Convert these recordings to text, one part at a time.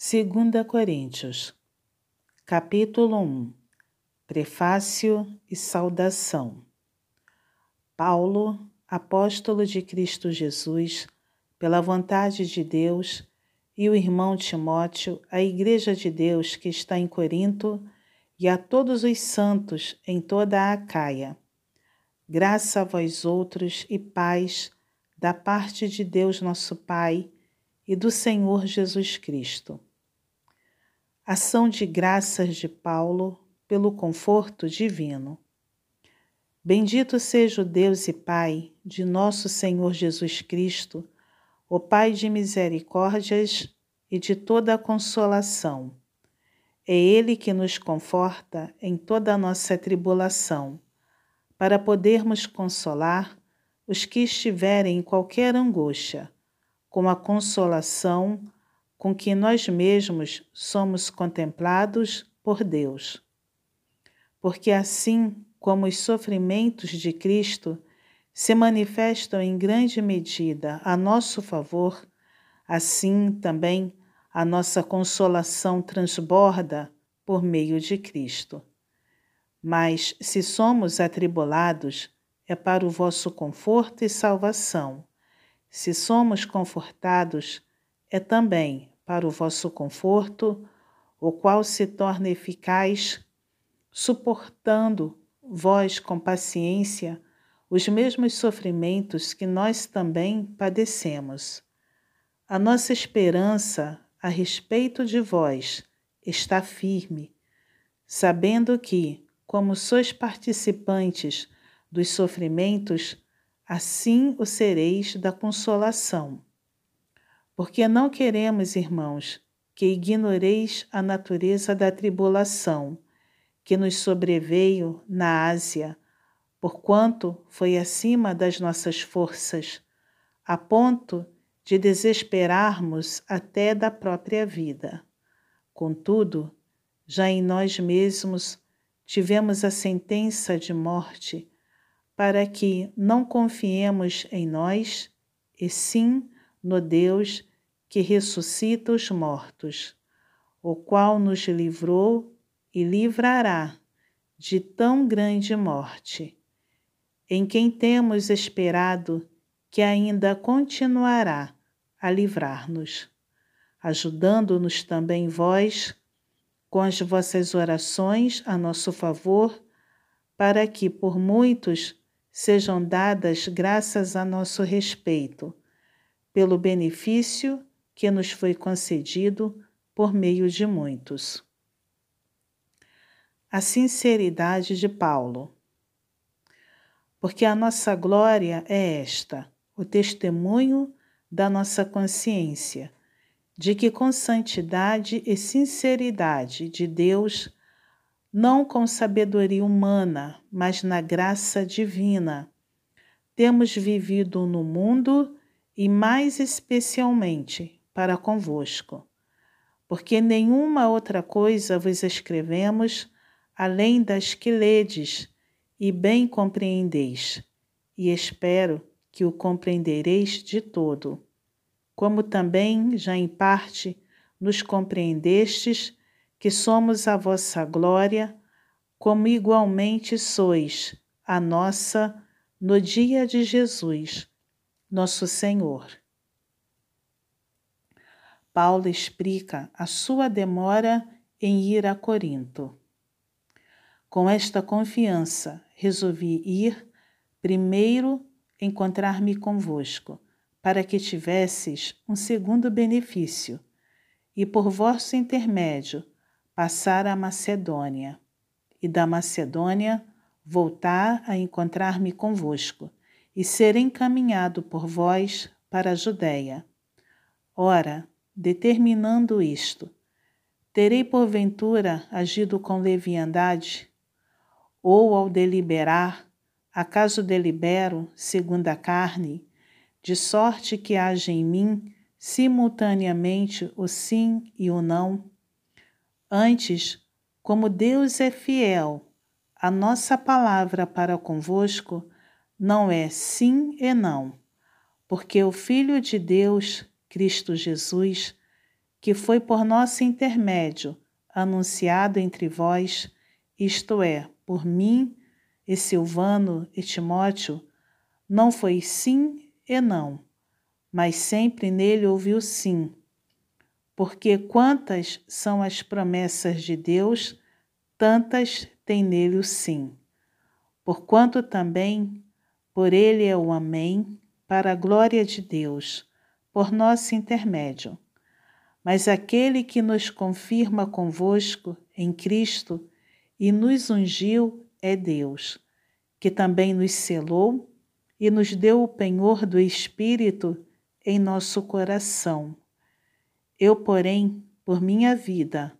2 Coríntios, capítulo 1 Prefácio e Saudação Paulo, apóstolo de Cristo Jesus, pela vontade de Deus, e o irmão Timóteo, a Igreja de Deus que está em Corinto, e a todos os santos em toda a Acaia. Graça a vós outros e paz da parte de Deus nosso Pai e do Senhor Jesus Cristo. Ação de graças de Paulo pelo conforto divino. Bendito seja o Deus e Pai de nosso Senhor Jesus Cristo, o Pai de misericórdias e de toda a consolação. É Ele que nos conforta em toda a nossa tribulação, para podermos consolar os que estiverem em qualquer angústia, com a consolação com que nós mesmos somos contemplados por Deus. Porque assim como os sofrimentos de Cristo se manifestam em grande medida a nosso favor, assim também a nossa consolação transborda por meio de Cristo. Mas se somos atribulados, é para o vosso conforto e salvação. Se somos confortados, é também para o vosso conforto, o qual se torna eficaz, suportando vós com paciência os mesmos sofrimentos que nós também padecemos. A nossa esperança a respeito de vós está firme, sabendo que, como sois participantes dos sofrimentos, assim o sereis da consolação porque não queremos, irmãos, que ignoreis a natureza da tribulação que nos sobreveio na Ásia, porquanto foi acima das nossas forças, a ponto de desesperarmos até da própria vida. Contudo, já em nós mesmos tivemos a sentença de morte, para que não confiemos em nós, e sim no Deus que ressuscita os mortos, o qual nos livrou e livrará de tão grande morte, em quem temos esperado que ainda continuará a livrar-nos, ajudando-nos também vós com as vossas orações a nosso favor, para que por muitos sejam dadas graças a nosso respeito, pelo benefício que nos foi concedido por meio de muitos. A sinceridade de Paulo. Porque a nossa glória é esta, o testemunho da nossa consciência, de que com santidade e sinceridade de Deus, não com sabedoria humana, mas na graça divina, temos vivido no mundo e mais especialmente para convosco, porque nenhuma outra coisa vos escrevemos além das que ledes e bem compreendeis, e espero que o compreendereis de todo, como também já em parte nos compreendestes que somos a vossa glória, como igualmente sois a nossa no dia de Jesus, nosso Senhor. Paulo explica a sua demora em ir a Corinto. Com esta confiança, resolvi ir primeiro encontrar-me convosco, para que tivesses um segundo benefício, e por vosso intermédio passar a Macedônia, e da Macedônia voltar a encontrar-me convosco, e ser encaminhado por vós para a Judéia. Ora, determinando isto: terei porventura agido com leviandade? Ou ao deliberar, acaso delibero segundo a carne, de sorte que haja em mim simultaneamente o sim e o não? Antes, como Deus é fiel, a nossa palavra para convosco não é sim e não, porque o Filho de Deus Cristo Jesus, que foi por nosso intermédio anunciado entre vós, isto é, por mim e Silvano e Timóteo, não foi sim e não, mas sempre nele ouviu sim. Porque quantas são as promessas de Deus, tantas tem nele o sim. Porquanto também por ele é o Amém, para a glória de Deus, por nosso intermédio. Mas aquele que nos confirma convosco em Cristo e nos ungiu é Deus, que também nos selou e nos deu o penhor do Espírito em nosso coração. Eu, porém, por minha vida,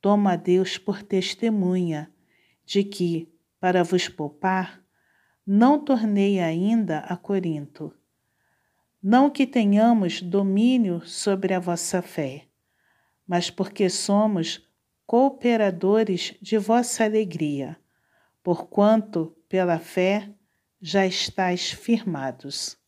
tomo a Deus por testemunha de que, para vos poupar, não tornei ainda a Corinto. Não que tenhamos domínio sobre a vossa fé, mas porque somos cooperadores de vossa alegria, porquanto, pela fé, já estáis firmados.